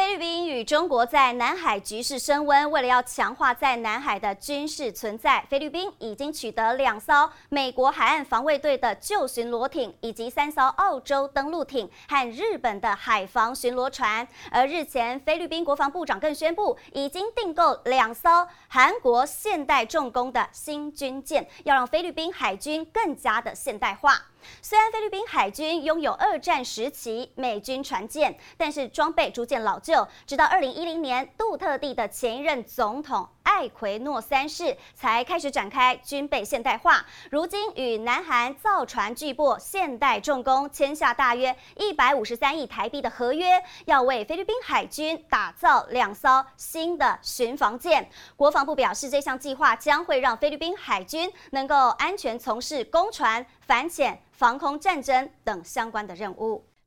菲律宾与中国在南海局势升温，为了要强化在南海的军事存在，菲律宾已经取得两艘美国海岸防卫队的旧巡逻艇，以及三艘澳洲登陆艇和日本的海防巡逻船。而日前，菲律宾国防部长更宣布，已经订购两艘韩国现代重工的新军舰，要让菲律宾海军更加的现代化。虽然菲律宾海军拥有二战时期美军船舰，但是装备逐渐老旧，直到二零一零年，杜特地的前任总统。艾奎诺三世才开始展开军备现代化，如今与南韩造船巨擘现代重工签下大约一百五十三亿台币的合约，要为菲律宾海军打造两艘新的巡防舰。国防部表示，这项计划将会让菲律宾海军能够安全从事攻船、反潜、防空战争等相关的任务。